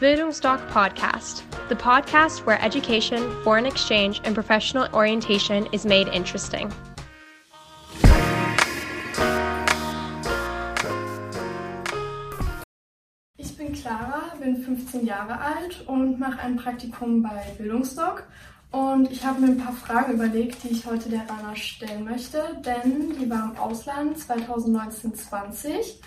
Bildungsdoc Podcast, the podcast where education, foreign exchange, and professional orientation is made interesting. Ich bin Clara, bin 15 Jahre alt und mache ein Praktikum bei Bildungsdoc. Und ich habe mir ein paar Fragen überlegt, die ich heute der Rana stellen möchte, denn die war im Ausland 2019-20.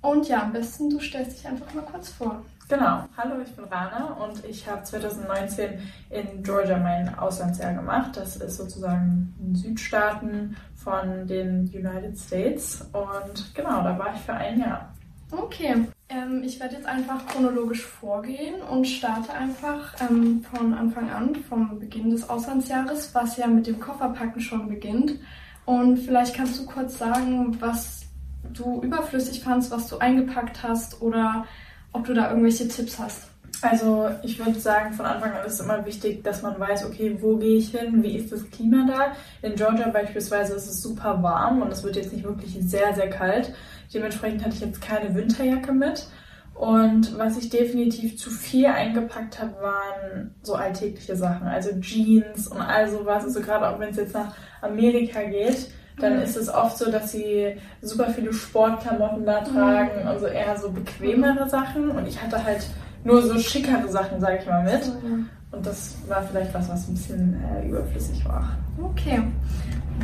Und ja, am besten du stellst dich einfach mal kurz vor. Genau, hallo, ich bin Rana und ich habe 2019 in Georgia mein Auslandsjahr gemacht. Das ist sozusagen in Südstaaten von den United States und genau, da war ich für ein Jahr. Okay, ähm, ich werde jetzt einfach chronologisch vorgehen und starte einfach ähm, von Anfang an, vom Beginn des Auslandsjahres, was ja mit dem Kofferpacken schon beginnt. Und vielleicht kannst du kurz sagen, was du überflüssig fandst, was du eingepackt hast oder ob du da irgendwelche Tipps hast. Also ich würde sagen, von Anfang an ist es immer wichtig, dass man weiß, okay, wo gehe ich hin, wie ist das Klima da. In Georgia beispielsweise ist es super warm und es wird jetzt nicht wirklich sehr, sehr kalt. Dementsprechend hatte ich jetzt keine Winterjacke mit. Und was ich definitiv zu viel eingepackt habe, waren so alltägliche Sachen, also Jeans und all sowas. Also gerade auch wenn es jetzt nach Amerika geht, dann mhm. ist es oft so, dass sie super viele Sportklamotten da tragen mhm. und so eher so bequemere Sachen. Und ich hatte halt nur so schickere Sachen, sage ich mal, mit. Mhm. Und das war vielleicht was, was ein bisschen äh, überflüssig war. Okay.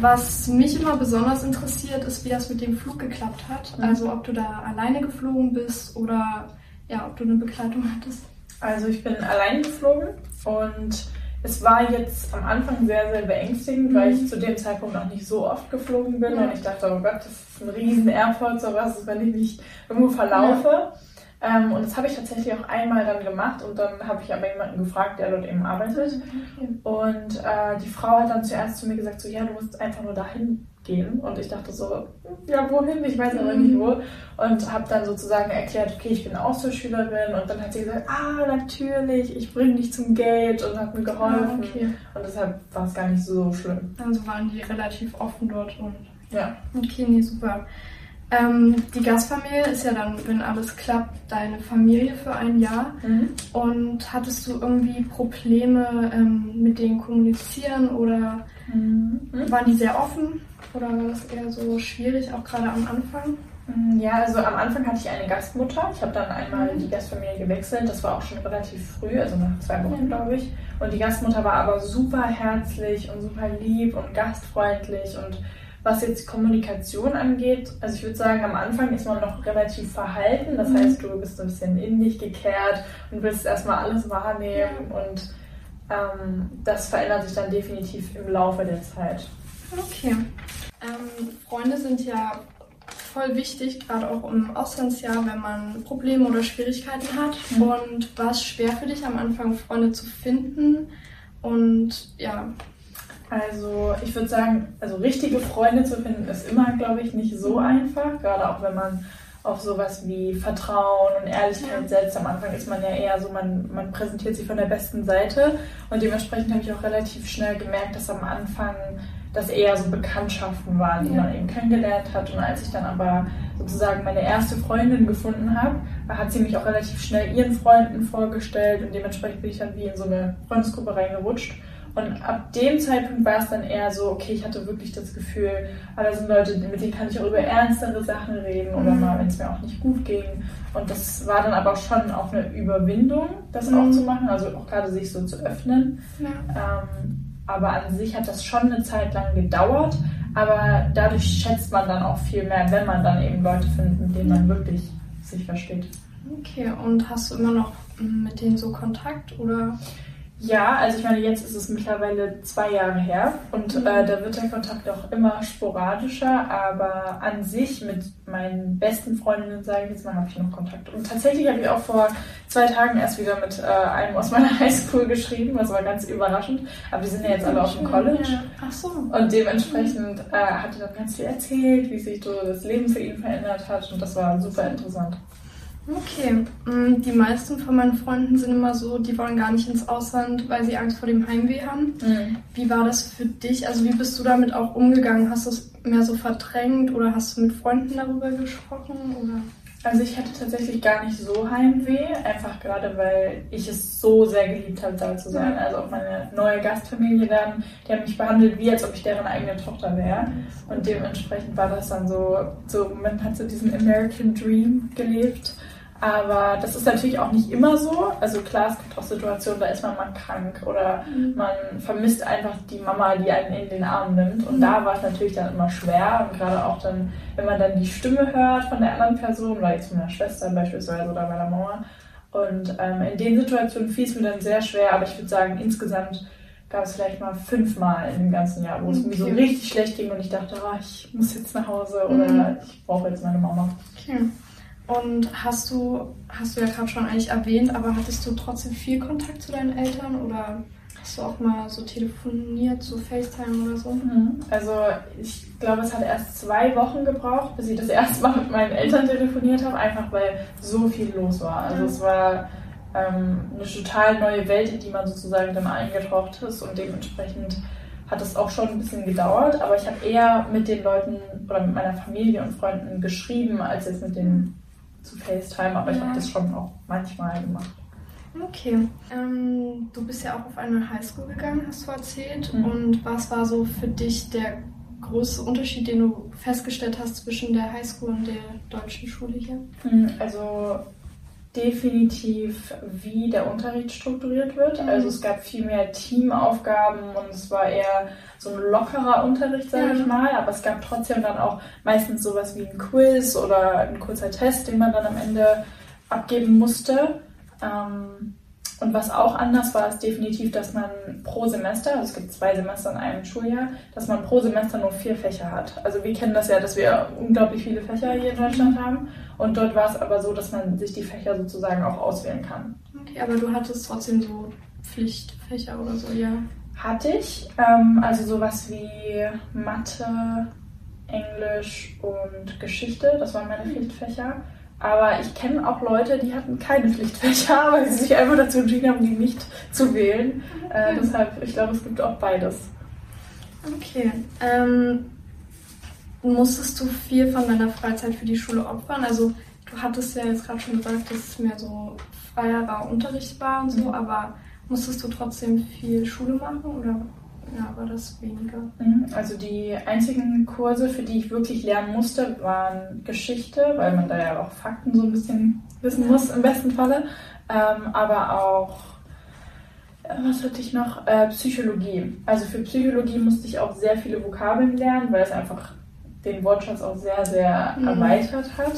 Was mich immer besonders interessiert, ist, wie das mit dem Flug geklappt hat. Mhm. Also ob du da alleine geflogen bist oder ja, ob du eine Begleitung hattest. Also ich bin allein geflogen und es war jetzt am Anfang sehr, sehr beängstigend, mhm. weil ich zu dem Zeitpunkt noch nicht so oft geflogen bin ja. und ich dachte, oh Gott, das ist ein riesen Airport, sowas, wenn ich mich irgendwo verlaufe. Ja. Ähm, und das habe ich tatsächlich auch einmal dann gemacht und dann habe ich aber jemanden gefragt, der dort eben arbeitet. Mhm. Und äh, die Frau hat dann zuerst zu mir gesagt, so ja, du musst einfach nur dahin gehen. Und ich dachte so, ja, wohin? Ich weiß aber nicht wo. Und habe dann sozusagen erklärt, okay, ich bin Austauschschülerin. Und dann hat sie gesagt, ah, natürlich, ich bringe dich zum Gate und hat mir geholfen. Ah, okay. Und deshalb war es gar nicht so schlimm. Also waren die relativ offen dort und. Ja. Okay, nee, super. Ähm, die Gastfamilie ist ja dann, wenn alles klappt, deine Familie für ein Jahr. Mhm. Und hattest du irgendwie Probleme ähm, mit denen kommunizieren oder mhm. waren die sehr offen oder war das eher so schwierig, auch gerade am Anfang? Mhm, ja, also am Anfang hatte ich eine Gastmutter. Ich habe dann einmal mhm. die Gastfamilie gewechselt. Das war auch schon relativ früh, also nach zwei Wochen, glaube ich. Und die Gastmutter war aber super herzlich und super lieb und gastfreundlich und was jetzt Kommunikation angeht, also ich würde sagen, am Anfang ist man noch relativ verhalten. Das mhm. heißt, du bist ein bisschen in dich gekehrt und willst erstmal alles wahrnehmen und ähm, das verändert sich dann definitiv im Laufe der Zeit. Okay. Ähm, Freunde sind ja voll wichtig, gerade auch im Auslandsjahr, wenn man Probleme oder Schwierigkeiten hat. Mhm. Und war es schwer für dich am Anfang, Freunde zu finden? Und ja, also ich würde sagen, also richtige Freunde zu finden ist immer, glaube ich, nicht so einfach. Gerade auch wenn man auf sowas wie Vertrauen und Ehrlichkeit setzt. Am Anfang ist man ja eher so, man, man präsentiert sich von der besten Seite. Und dementsprechend habe ich auch relativ schnell gemerkt, dass am Anfang das eher so Bekanntschaften waren, die ja. man eben kennengelernt hat. Und als ich dann aber sozusagen meine erste Freundin gefunden habe, hat sie mich auch relativ schnell ihren Freunden vorgestellt und dementsprechend bin ich dann wie in so eine Freundesgruppe reingerutscht. Und ab dem Zeitpunkt war es dann eher so, okay, ich hatte wirklich das Gefühl, ah, da sind Leute, mit denen kann ich auch über ernstere Sachen reden oder mhm. mal, wenn es mir auch nicht gut ging. Und das war dann aber schon auch eine Überwindung, das mhm. auch zu machen, also auch gerade sich so zu öffnen. Ja. Ähm, aber an sich hat das schon eine Zeit lang gedauert, aber dadurch schätzt man dann auch viel mehr, wenn man dann eben Leute findet, mit denen man wirklich sich versteht. Okay, und hast du immer noch mit denen so Kontakt oder? Ja, also ich meine, jetzt ist es mittlerweile zwei Jahre her und mhm. äh, da wird der Kontakt auch immer sporadischer, aber an sich mit meinen besten Freundinnen, sage ich jetzt mal, habe ich noch Kontakt. Und tatsächlich habe ich auch vor zwei Tagen erst wieder mit äh, einem aus meiner Highschool geschrieben, das war ganz überraschend. Aber die sind ja jetzt alle auf dem College. Ja. Ach so. Und dementsprechend äh, hat er dann ganz viel erzählt, wie sich so das Leben für ihn verändert hat und das war super interessant. Okay, mm, die meisten von meinen Freunden sind immer so, die wollen gar nicht ins Ausland, weil sie Angst vor dem Heimweh haben. Mhm. Wie war das für dich? Also wie bist du damit auch umgegangen? Hast du es mehr so verdrängt oder hast du mit Freunden darüber gesprochen? Oder? Also ich hatte tatsächlich gar nicht so Heimweh, einfach gerade weil ich es so sehr geliebt habe, da zu sein. Also auch meine neue Gastfamilie dann, die haben mich behandelt, wie als ob ich deren eigene Tochter wäre. Und dementsprechend war das dann so, so man hat so diesen American Dream gelebt. Aber das ist natürlich auch nicht immer so. Also klar, es gibt auch Situationen, da ist man mal krank oder mhm. man vermisst einfach die Mama, die einen in den Arm nimmt. Und mhm. da war es natürlich dann immer schwer. Und gerade auch dann, wenn man dann die Stimme hört von der anderen Person, oder jetzt von der Schwester beispielsweise oder meiner Mama. Und ähm, in den Situationen fiel es mir dann sehr schwer. Aber ich würde sagen, insgesamt gab es vielleicht mal fünfmal in dem ganzen Jahr, wo es mir so richtig schlecht ging und ich dachte, oh, ich muss jetzt nach Hause oder mhm. ich brauche jetzt meine Mama. Okay. Und hast du, hast du ja gerade schon eigentlich erwähnt, aber hattest du trotzdem viel Kontakt zu deinen Eltern oder hast du auch mal so telefoniert, so FaceTime oder so? Mhm. Also ich glaube, es hat erst zwei Wochen gebraucht, bis ich das erste Mal mit meinen Eltern telefoniert habe, einfach weil so viel los war. Also es war ähm, eine total neue Welt, in die man sozusagen dann eingetaucht ist und dementsprechend hat es auch schon ein bisschen gedauert, aber ich habe eher mit den Leuten oder mit meiner Familie und Freunden geschrieben, als jetzt mit den zu FaceTime, aber ja. ich habe das schon auch manchmal gemacht. Okay. Ähm, du bist ja auch auf eine Highschool gegangen, hast du erzählt. Mhm. Und was war so für dich der große Unterschied, den du festgestellt hast zwischen der Highschool und der deutschen Schule hier? Also definitiv, wie der Unterricht strukturiert wird. Mhm. Also es gab viel mehr Teamaufgaben und es war eher so ein lockerer Unterricht, sage ja. ich mal. Aber es gab trotzdem dann auch meistens sowas wie ein Quiz oder ein kurzer Test, den man dann am Ende abgeben musste. Ähm, und was auch anders war, ist definitiv, dass man pro Semester, also es gibt zwei Semester in einem Schuljahr, dass man pro Semester nur vier Fächer hat. Also wir kennen das ja, dass wir unglaublich viele Fächer hier in Deutschland haben. Und dort war es aber so, dass man sich die Fächer sozusagen auch auswählen kann. Okay, aber du hattest trotzdem so Pflichtfächer oder so, ja? Hatte ich. Ähm, also sowas wie Mathe, Englisch und Geschichte, das waren meine mhm. Aber ich kenne auch Leute, die hatten keine Pflichtfächer, weil sie sich einfach dazu entschieden haben, die nicht zu wählen. Äh, deshalb, ich glaube, es gibt auch beides. Okay. Ähm, musstest du viel von deiner Freizeit für die Schule opfern? Also du hattest ja jetzt gerade schon gesagt, dass es mehr so freierer Unterricht war und so, mhm. aber musstest du trotzdem viel Schule machen oder ja, war das weniger. Mhm. Also die einzigen Kurse, für die ich wirklich lernen musste, waren Geschichte, weil man da ja auch Fakten so ein bisschen wissen muss im besten Falle. Ähm, aber auch, äh, was hatte ich noch? Äh, Psychologie. Also für Psychologie musste ich auch sehr viele Vokabeln lernen, weil es einfach den Wortschatz auch sehr, sehr mhm. erweitert hat.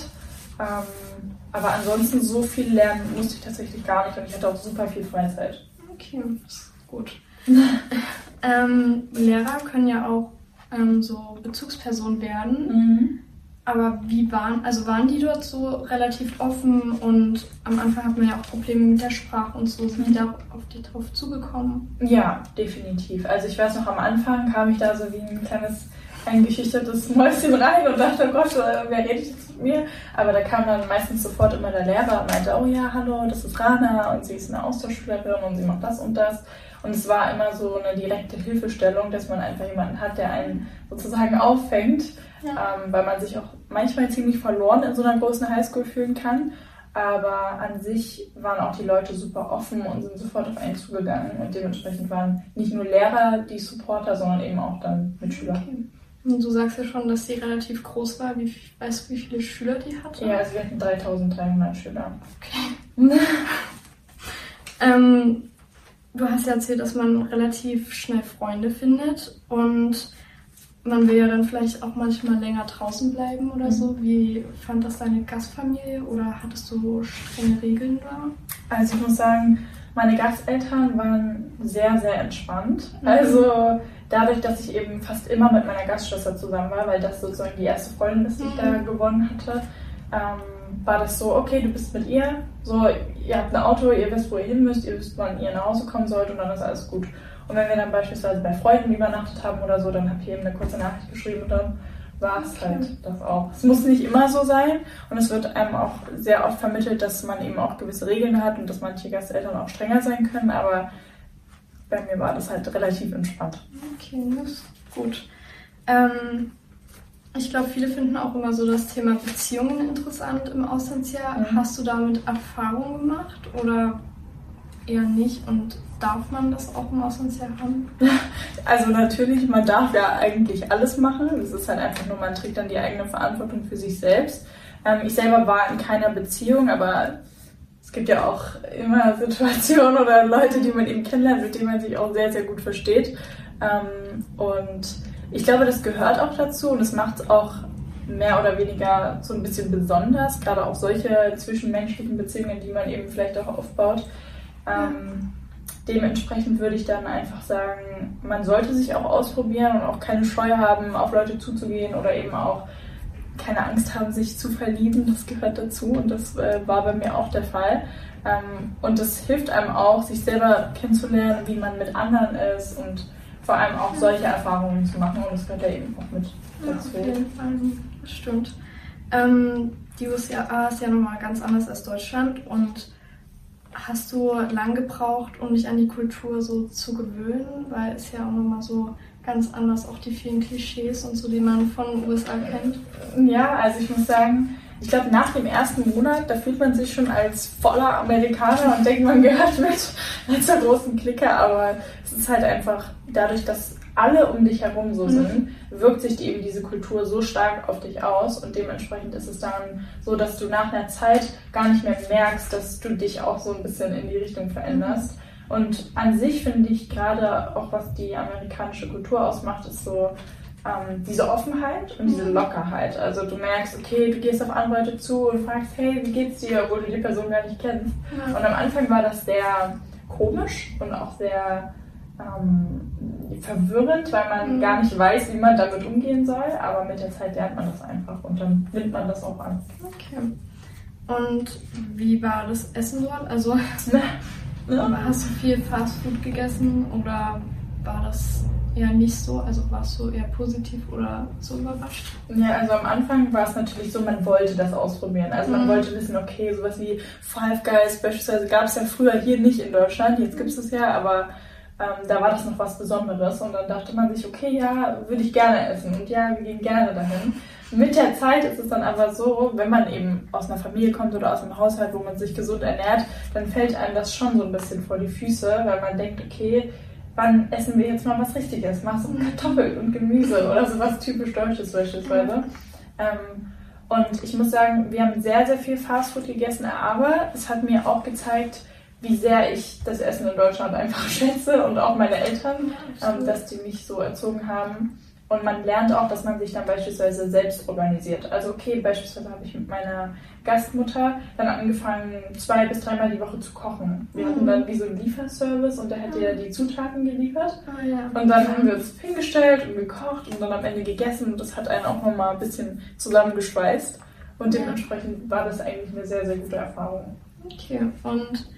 Ähm, aber ansonsten so viel lernen musste ich tatsächlich gar nicht und ich hatte auch super viel Freizeit. Okay, das ist gut. Ähm, Lehrer können ja auch ähm, so Bezugspersonen werden. Mhm. Aber wie waren, also waren die dort so relativ offen und am Anfang hat man ja auch Probleme mit der Sprache und so. Sind die da auf die drauf zugekommen? Ja, definitiv. Also ich weiß noch, am Anfang kam ich da so wie ein kleines eingeschüchtertes Mäuschen rein und dachte, oh Gott, wer redet jetzt mit mir? Aber da kam dann meistens sofort immer der Lehrer und meinte, oh ja, hallo, das ist Rana und sie ist eine Austauschschülerin und sie macht das und das. Und es war immer so eine direkte Hilfestellung, dass man einfach jemanden hat, der einen sozusagen auffängt, ja. ähm, weil man sich auch manchmal ziemlich verloren in so einer großen Highschool fühlen kann. Aber an sich waren auch die Leute super offen und sind sofort auf einen zugegangen. Und dementsprechend waren nicht nur Lehrer die Supporter, sondern eben auch dann Mitschüler. Okay. Und du sagst ja schon, dass sie relativ groß war. Wie, weißt du, wie viele Schüler die hatte? Ja, also wir hatten 3300 Schüler. Okay. ähm, Du hast ja erzählt, dass man relativ schnell Freunde findet und man will ja dann vielleicht auch manchmal länger draußen bleiben oder mhm. so. Wie fand das deine Gastfamilie oder hattest du strenge Regeln da? Also ich muss sagen, meine Gasteltern waren sehr, sehr entspannt. Mhm. Also dadurch, dass ich eben fast immer mit meiner Gastschwester zusammen war, weil das sozusagen die erste Freundin ist, die ich da mhm. gewonnen hatte, ähm, war das so, okay, du bist mit ihr, so, ihr habt ein Auto, ihr wisst, wo ihr hin müsst, ihr wisst, wann ihr nach Hause kommen sollt und dann ist alles gut. Und wenn wir dann beispielsweise bei Freunden übernachtet haben oder so, dann habe ich eben eine kurze Nachricht geschrieben und dann war es okay. halt das auch. Es muss nicht immer so sein und es wird einem auch sehr oft vermittelt, dass man eben auch gewisse Regeln hat und dass manche Gasteltern auch strenger sein können, aber bei mir war das halt relativ entspannt. Okay, das ist gut. Ähm, Ich glaube, viele finden auch immer so das Thema Beziehungen interessant im Auslandsjahr. Mhm. Hast du damit Erfahrung gemacht oder eher nicht? Und darf man das auch im Auslandsjahr haben? Also natürlich, man darf ja eigentlich alles machen. Es ist halt einfach nur, man trägt dann die eigene Verantwortung für sich selbst. Ähm, ich selber war in keiner Beziehung, aber es gibt ja auch immer Situationen oder Leute, die man eben kennenlernt, mit denen man sich auch sehr, sehr gut versteht. Ähm, und ich glaube, das gehört auch dazu und es macht es auch mehr oder weniger so ein bisschen besonders, gerade auch solche zwischenmenschlichen Beziehungen, die man eben vielleicht auch aufbaut. Ähm, dementsprechend würde ich dann einfach sagen, man sollte sich auch ausprobieren und auch keine Scheu haben, auf Leute zuzugehen oder eben auch keine Angst haben, sich zu verlieben. Das gehört dazu und das äh, war bei mir auch der Fall. Ähm, und das hilft einem auch, sich selber kennenzulernen, wie man mit anderen ist und vor allem auch solche Erfahrungen zu machen und das gehört ja eben auch mit dazu. Ja, auf jeden Fall, das stimmt. Ähm, die USA ist ja nochmal ganz anders als Deutschland und hast du lang gebraucht, um dich an die Kultur so zu gewöhnen, weil es ja auch nochmal so ganz anders, auch die vielen Klischees und so, die man von den USA kennt? Ja, also ich muss sagen, ich glaube, nach dem ersten Monat, da fühlt man sich schon als voller Amerikaner und denkt, man gehört mit zur großen Clique, aber es ist halt einfach dadurch, dass alle um dich herum so mhm. sind, wirkt sich die, eben diese Kultur so stark auf dich aus und dementsprechend ist es dann so, dass du nach einer Zeit gar nicht mehr merkst, dass du dich auch so ein bisschen in die Richtung veränderst. Mhm. Und an sich finde ich gerade auch, was die amerikanische Kultur ausmacht, ist so, ähm, diese Offenheit und diese mhm. Lockerheit. Also du merkst, okay, du gehst auf andere Leute zu und fragst, hey, wie geht's dir, obwohl du die Person gar nicht kennst. Und am Anfang war das sehr komisch und auch sehr ähm, verwirrend, weil man mhm. gar nicht weiß, wie man damit umgehen soll. Aber mit der Zeit lernt man das einfach und dann nimmt man das auch an. Okay. Und wie war das Essen dort? Also hast du viel Fastfood gegessen oder war das eher nicht so? Also warst du eher positiv oder so überrascht? Ja, also am Anfang war es natürlich so, man wollte das ausprobieren. Also man mhm. wollte wissen, okay, sowas wie Five Guys beispielsweise gab es ja früher hier nicht in Deutschland, jetzt gibt es es ja, aber ähm, da war das noch was Besonderes und dann dachte man sich, okay, ja, würde ich gerne essen und ja, wir gehen gerne dahin. Mit der Zeit ist es dann aber so, wenn man eben aus einer Familie kommt oder aus einem Haushalt, wo man sich gesund ernährt, dann fällt einem das schon so ein bisschen vor die Füße, weil man denkt, okay, wann essen wir jetzt mal was Richtiges? Mach so Kartoffeln und Gemüse oder sowas typisch Deutsches beispielsweise. Ähm, und ich muss sagen, wir haben sehr, sehr viel Fastfood gegessen, aber es hat mir auch gezeigt, wie sehr ich das Essen in Deutschland einfach schätze und auch meine Eltern, ähm, dass die mich so erzogen haben. Und man lernt auch, dass man sich dann beispielsweise selbst organisiert. Also okay, beispielsweise habe ich mit meiner Gastmutter dann angefangen, zwei bis dreimal die Woche zu kochen. Wir mhm. hatten dann wie so einen Lieferservice und da hat er die Zutaten geliefert. Oh, ja. Und dann haben wir uns hingestellt und gekocht und dann am Ende gegessen und das hat einen auch nochmal ein bisschen zusammengeschweißt. Und dementsprechend war das eigentlich eine sehr, sehr gute Erfahrung. Okay, und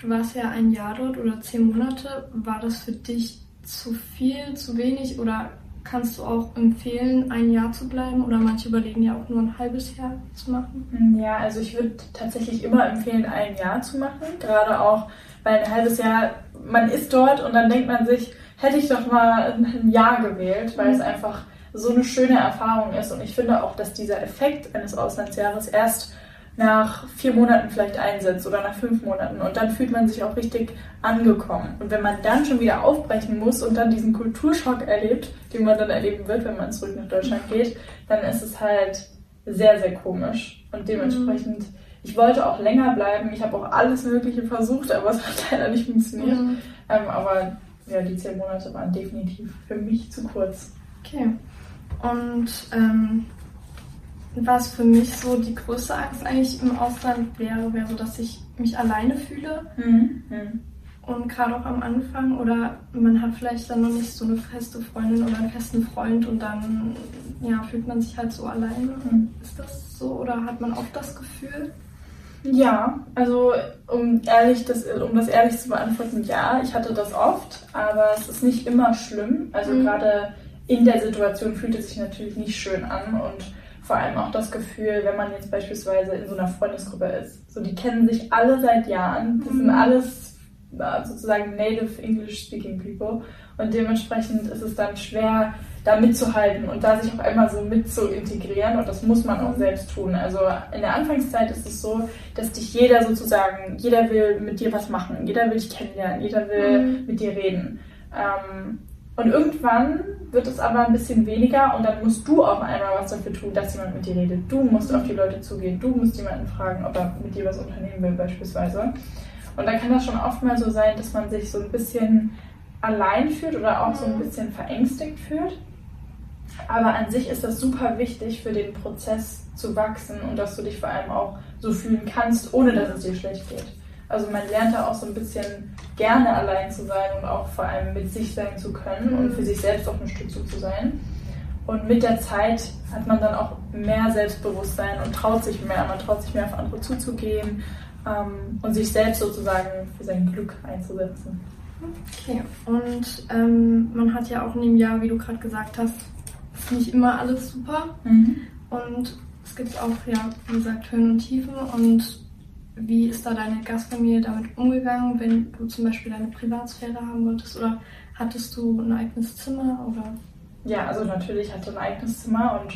du warst ja ein Jahr dort oder zehn Monate. War das für dich zu viel, zu wenig oder kannst du auch empfehlen, ein Jahr zu bleiben oder manche überlegen ja auch nur ein halbes Jahr zu machen? Ja, also ich würde tatsächlich immer empfehlen, ein Jahr zu machen. Gerade auch, weil ein halbes Jahr, man ist dort und dann denkt man sich, hätte ich doch mal ein Jahr gewählt, weil mhm. es einfach so eine schöne Erfahrung ist. Und ich finde auch, dass dieser Effekt eines Auslandsjahres erst nach vier Monaten vielleicht einsetzt oder nach fünf Monaten und dann fühlt man sich auch richtig angekommen. Und wenn man dann schon wieder aufbrechen muss und dann diesen Kulturschock erlebt, den man dann erleben wird, wenn man zurück nach Deutschland geht, dann ist es halt sehr, sehr komisch. Und dementsprechend, mhm. ich wollte auch länger bleiben. Ich habe auch alles Mögliche versucht, aber es hat leider nicht funktioniert. Mhm. Ähm, aber ja, die zehn Monate waren definitiv für mich zu kurz. Okay. Und ähm, was für mich so die größte Angst eigentlich im Ausland wäre, wäre so, dass ich mich alleine fühle. Mhm. Mhm. Und gerade auch am Anfang oder man hat vielleicht dann noch nicht so eine feste Freundin oder einen festen Freund und dann ja, fühlt man sich halt so alleine. Mhm. Ist das so oder hat man oft das Gefühl? Ja, also um ehrlich, das, um das ehrlich zu beantworten, ja, ich hatte das oft, aber es ist nicht immer schlimm. Also mhm. gerade in der Situation fühlt es sich natürlich nicht schön an und vor allem auch das Gefühl, wenn man jetzt beispielsweise in so einer Freundesgruppe ist. So, die kennen sich alle seit Jahren. Das mhm. sind alles äh, sozusagen native English speaking people und dementsprechend ist es dann schwer, da mitzuhalten und da sich auch einmal so mit zu integrieren und das muss man auch selbst tun. Also in der Anfangszeit ist es so, dass dich jeder sozusagen, jeder will mit dir was machen, jeder will dich kennenlernen, jeder will mhm. mit dir reden. Ähm, und irgendwann wird es aber ein bisschen weniger und dann musst du auch einmal was dafür tun, dass jemand mit dir redet. Du musst auf die Leute zugehen, du musst jemanden fragen, ob er mit dir was unternehmen will beispielsweise. Und dann kann das schon oft mal so sein, dass man sich so ein bisschen allein fühlt oder auch so ein bisschen verängstigt fühlt. Aber an sich ist das super wichtig für den Prozess zu wachsen und dass du dich vor allem auch so fühlen kannst, ohne dass es dir schlecht geht. Also man lernt da auch so ein bisschen gerne allein zu sein und auch vor allem mit sich sein zu können und für sich selbst auch eine Stütze zu sein. Und mit der Zeit hat man dann auch mehr Selbstbewusstsein und traut sich mehr. Man traut sich mehr auf andere zuzugehen ähm, und sich selbst sozusagen für sein Glück einzusetzen. Okay, und ähm, man hat ja auch in dem Jahr, wie du gerade gesagt hast, ist nicht immer alles super. Mhm. Und es gibt auch, ja, wie gesagt, Höhen und Tiefen. Und wie ist da deine Gastfamilie damit umgegangen, wenn du zum Beispiel deine Privatsphäre haben wolltest? Oder hattest du ein eigenes Zimmer? Oder? Ja, also natürlich hatte ein eigenes Zimmer und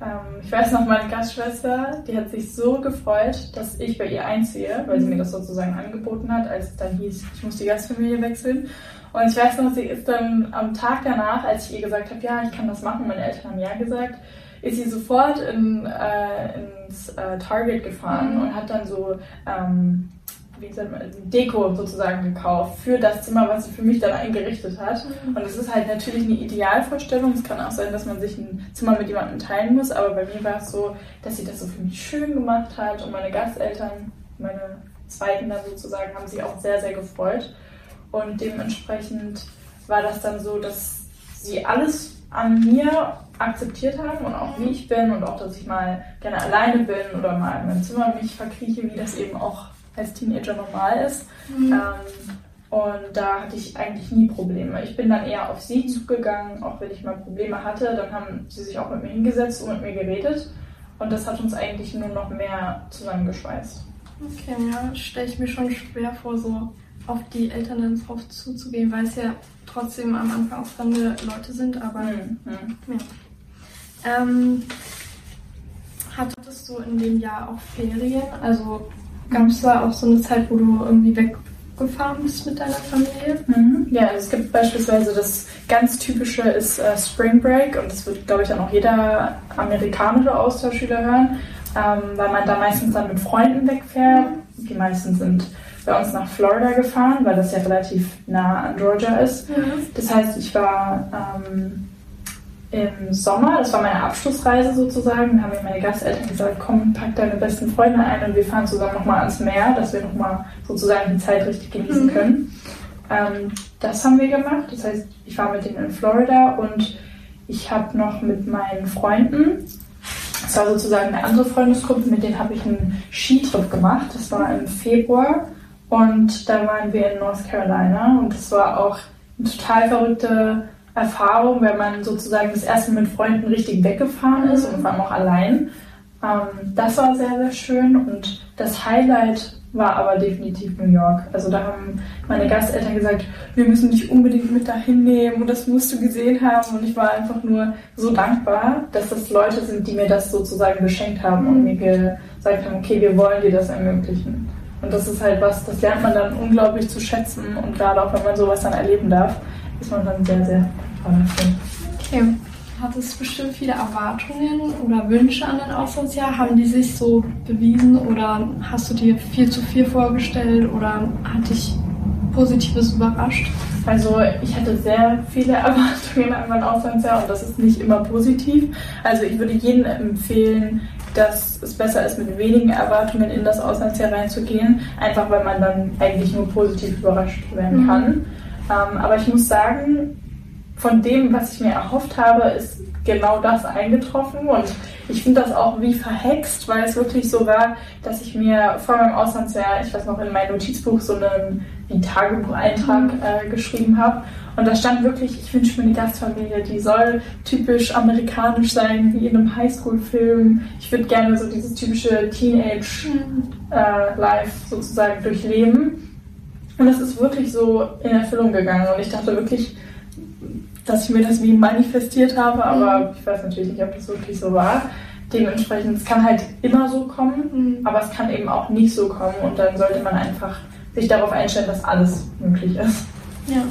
ähm, ich weiß noch, meine Gastschwester, die hat sich so gefreut, dass ich bei ihr einziehe, weil sie mir das sozusagen angeboten hat, als es dann hieß, ich muss die Gastfamilie wechseln. Und ich weiß noch, sie ist dann am Tag danach, als ich ihr gesagt habe, ja, ich kann das machen, meine Eltern haben ja gesagt, ist sie sofort in, äh, ins äh, Target gefahren mhm. und hat dann so ähm, wie gesagt, Deko sozusagen gekauft für das Zimmer, was sie für mich dann eingerichtet hat. Mhm. Und es ist halt natürlich eine Idealvorstellung. Es kann auch sein, dass man sich ein Zimmer mit jemandem teilen muss, aber bei mir war es so, dass sie das so für mich schön gemacht hat und meine Gasteltern, meine zweiten dann sozusagen, haben sich auch sehr, sehr gefreut. Und dementsprechend war das dann so, dass sie alles an mir akzeptiert haben und auch wie ich bin und auch, dass ich mal gerne alleine bin oder mal in meinem Zimmer mich verkrieche, wie das eben auch als Teenager normal ist. Mhm. Ähm, und da hatte ich eigentlich nie Probleme. Ich bin dann eher auf sie zugegangen, auch wenn ich mal Probleme hatte. Dann haben sie sich auch mit mir hingesetzt und mit mir geredet. Und das hat uns eigentlich nur noch mehr zusammengeschweißt. Okay, ja, stelle ich mir schon schwer vor, so auf die Eltern dann drauf zuzugehen, weil es ja trotzdem am Anfang auch fremde Leute sind, aber mhm. ja. Ähm, hattest du in dem Jahr auch Ferien? Also Gab es da auch so eine Zeit, wo du irgendwie weggefahren bist mit deiner Familie? Mhm. Ja, also es gibt beispielsweise das ganz typische ist äh, Spring Break und das wird, glaube ich, dann auch jeder amerikanische Austauschschüler hören, ähm, weil man da meistens dann mit Freunden wegfährt. Die meisten sind bei uns nach Florida gefahren, weil das ja relativ nah an Georgia ist. Mhm. Das heißt, ich war ähm, im Sommer, das war meine Abschlussreise sozusagen, da haben mir meine Gasteltern gesagt, komm, pack deine besten Freunde ein und wir fahren zusammen nochmal ans Meer, dass wir nochmal sozusagen die Zeit richtig genießen mhm. können. Ähm, das haben wir gemacht, das heißt, ich war mit denen in Florida und ich habe noch mit meinen Freunden, das war sozusagen eine andere Freundesgruppe, mit denen habe ich einen Skitrip gemacht, das war im Februar und da waren wir in North Carolina und das war auch eine total verrückte Erfahrung, wenn man sozusagen das erste Mal mit Freunden richtig weggefahren ist und vor allem auch allein. Ähm, das war sehr, sehr schön und das Highlight war aber definitiv New York. Also da haben meine Gasteltern gesagt, wir müssen dich unbedingt mit dahin nehmen und das musst du gesehen haben. Und ich war einfach nur so dankbar, dass das Leute sind, die mir das sozusagen geschenkt haben und mir gesagt haben, okay, wir wollen dir das ermöglichen. Und das ist halt was, das lernt man dann unglaublich zu schätzen und gerade auch wenn man sowas dann erleben darf, ist man dann sehr, sehr toll. Okay. Hattest du bestimmt viele Erwartungen oder Wünsche an dein Auslandsjahr? Haben die sich so bewiesen oder hast du dir viel zu viel vorgestellt oder hat dich Positives überrascht? Also ich hatte sehr viele Erwartungen an mein Auslandsjahr und das ist nicht immer positiv. Also ich würde jedem empfehlen, dass es besser ist, mit wenigen Erwartungen in das Auslandsjahr reinzugehen, einfach weil man dann eigentlich nur positiv überrascht werden mhm. kann. Mhm. Ähm, aber ich muss sagen, von dem, was ich mir erhofft habe, ist genau das eingetroffen. Und ich finde das auch wie verhext, weil es wirklich so war, dass ich mir vor meinem Auslandsjahr, ich weiß noch, in meinem Notizbuch so einen wie Tagebucheintrag mhm. äh, geschrieben habe. Und da stand wirklich, ich wünsche mir eine Gastfamilie, die soll typisch amerikanisch sein, wie in einem Highschool-Film. Ich würde gerne so dieses typische Teenage-Life mhm. äh, sozusagen durchleben. Und das ist wirklich so in Erfüllung gegangen. Und ich dachte wirklich, dass ich mir das wie manifestiert habe, aber mhm. ich weiß natürlich nicht, ob das wirklich so war. Dementsprechend, es kann halt immer so kommen, mhm. aber es kann eben auch nicht so kommen und dann sollte man einfach sich darauf einstellen, dass alles möglich ist. Ja.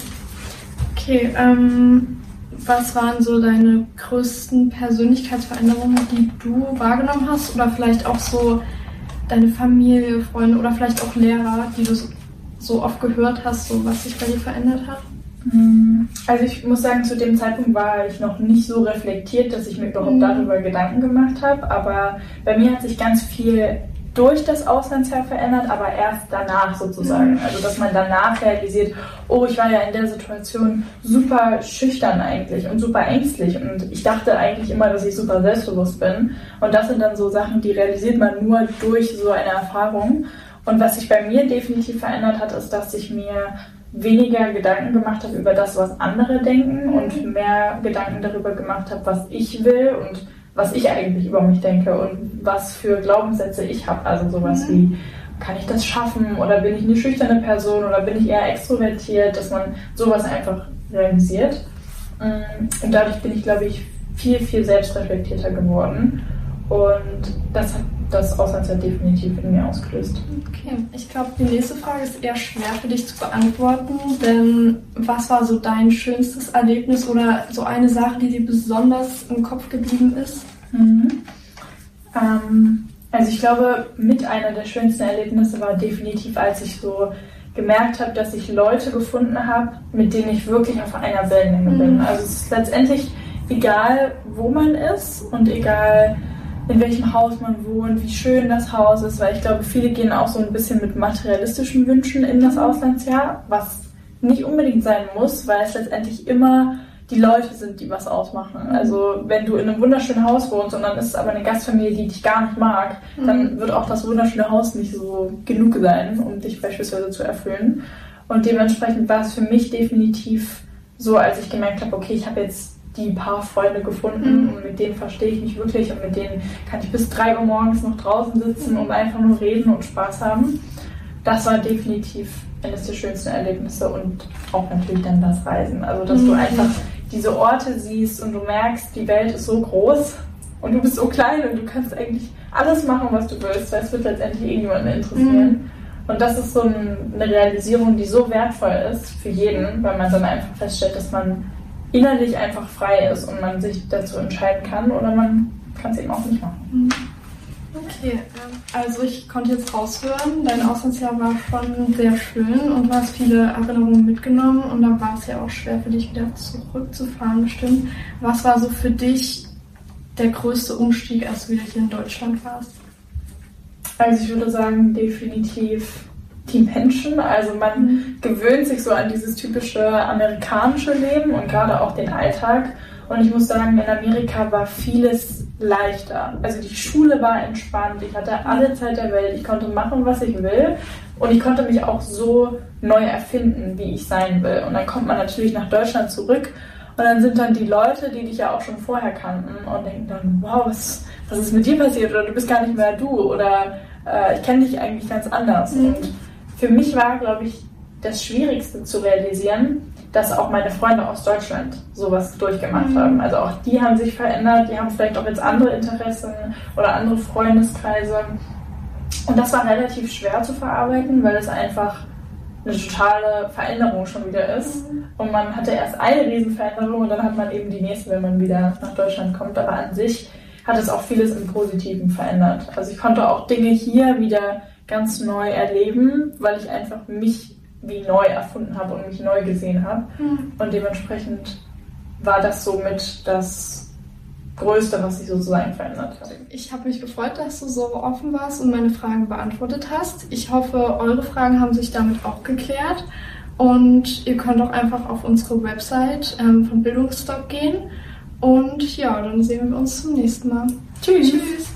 Okay, ähm, was waren so deine größten Persönlichkeitsveränderungen, die du wahrgenommen hast? Oder vielleicht auch so deine Familie, Freunde oder vielleicht auch Lehrer, die du so oft gehört hast, so was sich bei dir verändert hat? Hm, also ich muss sagen, zu dem Zeitpunkt war ich noch nicht so reflektiert, dass ich mir überhaupt mhm. darüber Gedanken gemacht habe. Aber bei mir hat sich ganz viel durch das Auslandsjahr verändert, aber erst danach sozusagen. Mhm. Also dass man danach realisiert, oh, ich war ja in der Situation super schüchtern eigentlich und super ängstlich und ich dachte eigentlich immer, dass ich super selbstbewusst bin. Und das sind dann so Sachen, die realisiert man nur durch so eine Erfahrung. Und was sich bei mir definitiv verändert hat, ist, dass ich mir weniger Gedanken gemacht habe über das, was andere denken und mehr Gedanken darüber gemacht habe, was ich will und was ich eigentlich über mich denke und was für Glaubenssätze ich habe. Also sowas mhm. wie, kann ich das schaffen oder bin ich eine schüchterne Person oder bin ich eher extrovertiert, dass man sowas einfach realisiert. Mm, und dadurch bin ich, glaube ich, viel, viel selbstreflektierter geworden. Und das hat das Auslandsjahr definitiv in mir ausgelöst. Okay, ich glaube, die nächste Frage ist eher schwer für dich zu beantworten, denn was war so dein schönstes Erlebnis oder so eine Sache, die dir besonders im Kopf geblieben ist? Mhm. Ähm, also ich glaube, mit einer der schönsten Erlebnisse war definitiv, als ich so gemerkt habe, dass ich Leute gefunden habe, mit denen ich wirklich auf einer Wellenlänge mhm. bin. Also es ist letztendlich egal, wo man ist und egal, in welchem Haus man wohnt, wie schön das Haus ist, weil ich glaube, viele gehen auch so ein bisschen mit materialistischen Wünschen in das Auslandsjahr, was nicht unbedingt sein muss, weil es letztendlich immer die Leute sind, die was ausmachen. Also wenn du in einem wunderschönen Haus wohnst und dann ist es aber eine Gastfamilie, die dich gar nicht mag, mhm. dann wird auch das wunderschöne Haus nicht so genug sein, um dich beispielsweise zu erfüllen. Und dementsprechend war es für mich definitiv so, als ich gemerkt habe, okay, ich habe jetzt die paar Freunde gefunden mhm. und mit denen verstehe ich mich wirklich und mit denen kann ich bis drei Uhr morgens noch draußen sitzen und einfach nur reden und Spaß haben. Das war definitiv eines der schönsten Erlebnisse und auch natürlich dann das Reisen. Also, dass mhm. du einfach diese Orte siehst und du merkst, die Welt ist so groß und du bist so klein und du kannst eigentlich alles machen, was du willst, weil es wird letztendlich irgendjemanden interessieren. Mhm. Und das ist so eine Realisierung, die so wertvoll ist für jeden, weil man dann einfach feststellt, dass man innerlich einfach frei ist und man sich dazu entscheiden kann oder man kann es eben auch nicht machen. Mhm. Okay, ähm, also ich konnte jetzt raushören, dein Auslandsjahr war schon sehr schön und du hast viele Erinnerungen mitgenommen und dann war es ja auch schwer für dich wieder zurückzufahren bestimmt. Was war so für dich der größte Umstieg, als du wieder hier in Deutschland warst? Also ich würde sagen, definitiv die Menschen. Also man mhm. gewöhnt sich so an dieses typische amerikanische Leben und gerade auch den Alltag. Und ich muss sagen, in Amerika war vieles leichter. Also die Schule war entspannt, ich hatte alle Zeit der Welt, ich konnte machen, was ich will und ich konnte mich auch so neu erfinden, wie ich sein will. Und dann kommt man natürlich nach Deutschland zurück und dann sind dann die Leute, die dich ja auch schon vorher kannten und denken dann, wow, was, was ist mit dir passiert oder du bist gar nicht mehr du oder äh, ich kenne dich eigentlich ganz anders. Mhm. Und für mich war, glaube ich, das Schwierigste zu realisieren, dass auch meine Freunde aus Deutschland sowas durchgemacht mhm. haben. Also auch die haben sich verändert, die haben vielleicht auch jetzt andere Interessen oder andere Freundeskreise. Und das war relativ schwer zu verarbeiten, weil es einfach eine totale Veränderung schon wieder ist. Mhm. Und man hatte erst eine Riesenveränderung und dann hat man eben die nächste, wenn man wieder nach Deutschland kommt. Aber an sich hat es auch vieles im Positiven verändert. Also ich konnte auch Dinge hier wieder ganz neu erleben, weil ich einfach mich wie neu erfunden habe und mich neu gesehen habe. Mhm. Und dementsprechend war das somit das Größte, was sich sozusagen verändert hat. Ich habe mich gefreut, dass du so offen warst und meine Fragen beantwortet hast. Ich hoffe, eure Fragen haben sich damit auch geklärt. Und ihr könnt auch einfach auf unsere Website ähm, von Bildungsstock gehen. Und ja, dann sehen wir uns zum nächsten Mal. Tschüss. Tschüss.